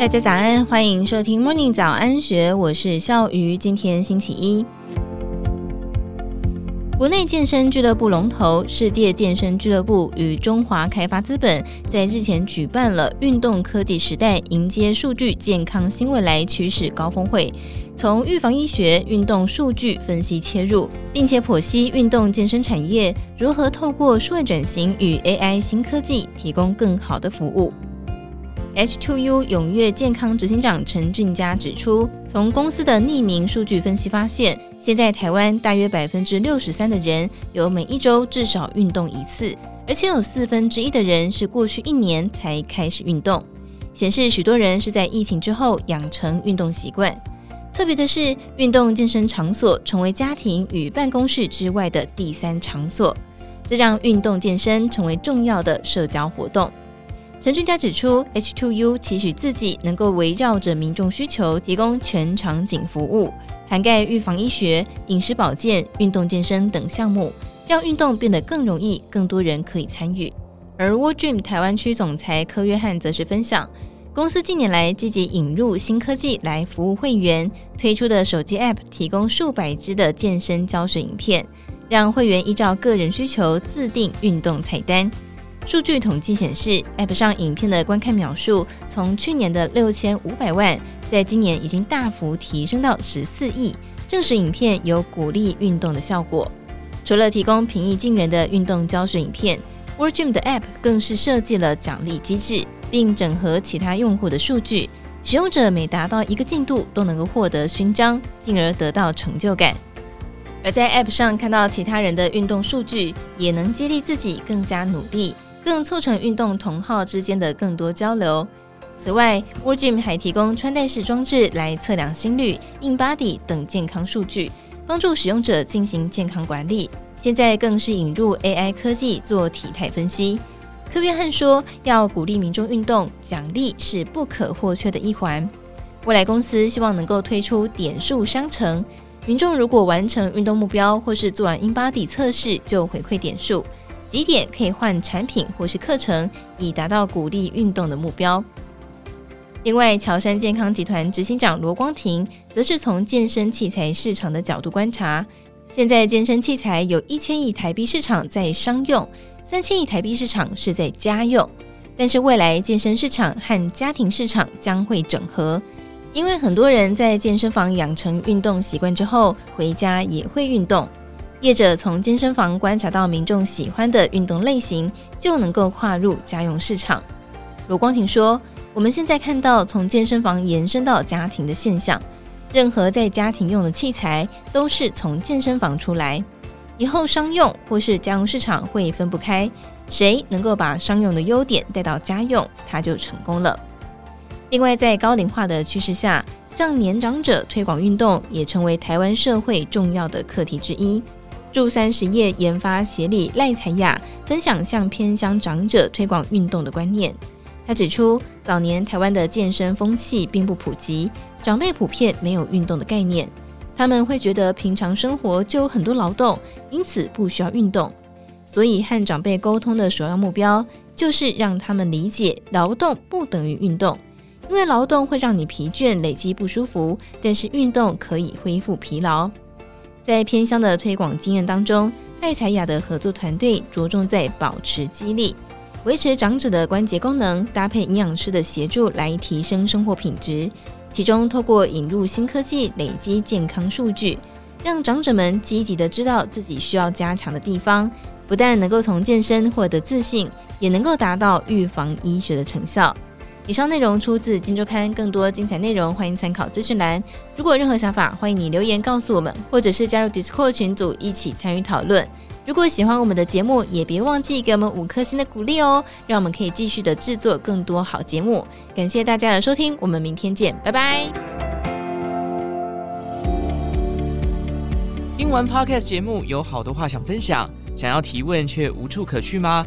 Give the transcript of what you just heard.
大家早安，欢迎收听 Morning 早安学，我是笑鱼。今天星期一，国内健身俱乐部龙头世界健身俱乐部与中华开发资本在日前举办了“运动科技时代，迎接数据健康新未来趋势高峰会”，从预防医学、运动数据分析切入，并且剖析运动健身产业如何透过数位转型与 AI 新科技提供更好的服务。H2U 踊跃健康执行长陈俊佳指出，从公司的匿名数据分析发现，现在台湾大约百分之六十三的人有每一周至少运动一次，而且有四分之一的人是过去一年才开始运动，显示许多人是在疫情之后养成运动习惯。特别的是，运动健身场所成为家庭与办公室之外的第三场所，这让运动健身成为重要的社交活动。陈俊佳指出，H2U 期许自己能够围绕着民众需求，提供全场景服务，涵盖预防医学、饮食保健、运动健身等项目，让运动变得更容易，更多人可以参与。而 World Gym 台湾区总裁柯约翰则是分享，公司近年来积极引入新科技来服务会员，推出的手机 App 提供数百支的健身教学影片，让会员依照个人需求自定运动菜单。数据统计显示，App 上影片的观看秒数从去年的六千五百万，在今年已经大幅提升到十四亿，证实影片有鼓励运动的效果。除了提供平易近人的运动教学影片，World Gym 的 App 更是设计了奖励机制，并整合其他用户的数据，使用者每达到一个进度都能够获得勋章，进而得到成就感。而在 App 上看到其他人的运动数据，也能激励自己更加努力。更促成运动同好之间的更多交流。此外，World Gym 还提供穿戴式装置来测量心率、InBody 等健康数据，帮助使用者进行健康管理。现在更是引入 AI 科技做体态分析。科约翰说，要鼓励民众运动，奖励是不可或缺的一环。未来公司希望能够推出点数商城，民众如果完成运动目标或是做完 InBody 测试，就回馈点数。几点可以换产品或是课程，以达到鼓励运动的目标。另外，乔山健康集团执行长罗光庭则是从健身器材市场的角度观察，现在健身器材有一千亿台币市场在商用，三千亿台币市场是在家用。但是未来健身市场和家庭市场将会整合，因为很多人在健身房养成运动习惯之后，回家也会运动。业者从健身房观察到民众喜欢的运动类型，就能够跨入家用市场。罗光庭说：“我们现在看到从健身房延伸到家庭的现象，任何在家庭用的器材都是从健身房出来，以后商用或是家用市场会分不开。谁能够把商用的优点带到家用，他就成功了。另外，在高龄化的趋势下，向年长者推广运动也成为台湾社会重要的课题之一。”助三十页研发协理赖彩雅分享向偏乡长者推广运动的观念。他指出，早年台湾的健身风气并不普及，长辈普遍没有运动的概念，他们会觉得平常生活就有很多劳动，因此不需要运动。所以和长辈沟通的首要目标就是让他们理解，劳动不等于运动，因为劳动会让你疲倦、累积不舒服，但是运动可以恢复疲劳。在偏乡的推广经验当中，赖彩雅的合作团队着重在保持肌力，维持长者的关节功能，搭配营养师的协助来提升生活品质。其中，透过引入新科技，累积健康数据，让长者们积极地知道自己需要加强的地方，不但能够从健身获得自信，也能够达到预防医学的成效。以上内容出自《金周刊》，更多精彩内容欢迎参考资讯栏。如果有任何想法，欢迎你留言告诉我们，或者是加入 Discord 群组一起参与讨论。如果喜欢我们的节目，也别忘记给我们五颗星的鼓励哦，让我们可以继续的制作更多好节目。感谢大家的收听，我们明天见，拜拜。听完 Podcast 节目，有好多话想分享，想要提问却无处可去吗？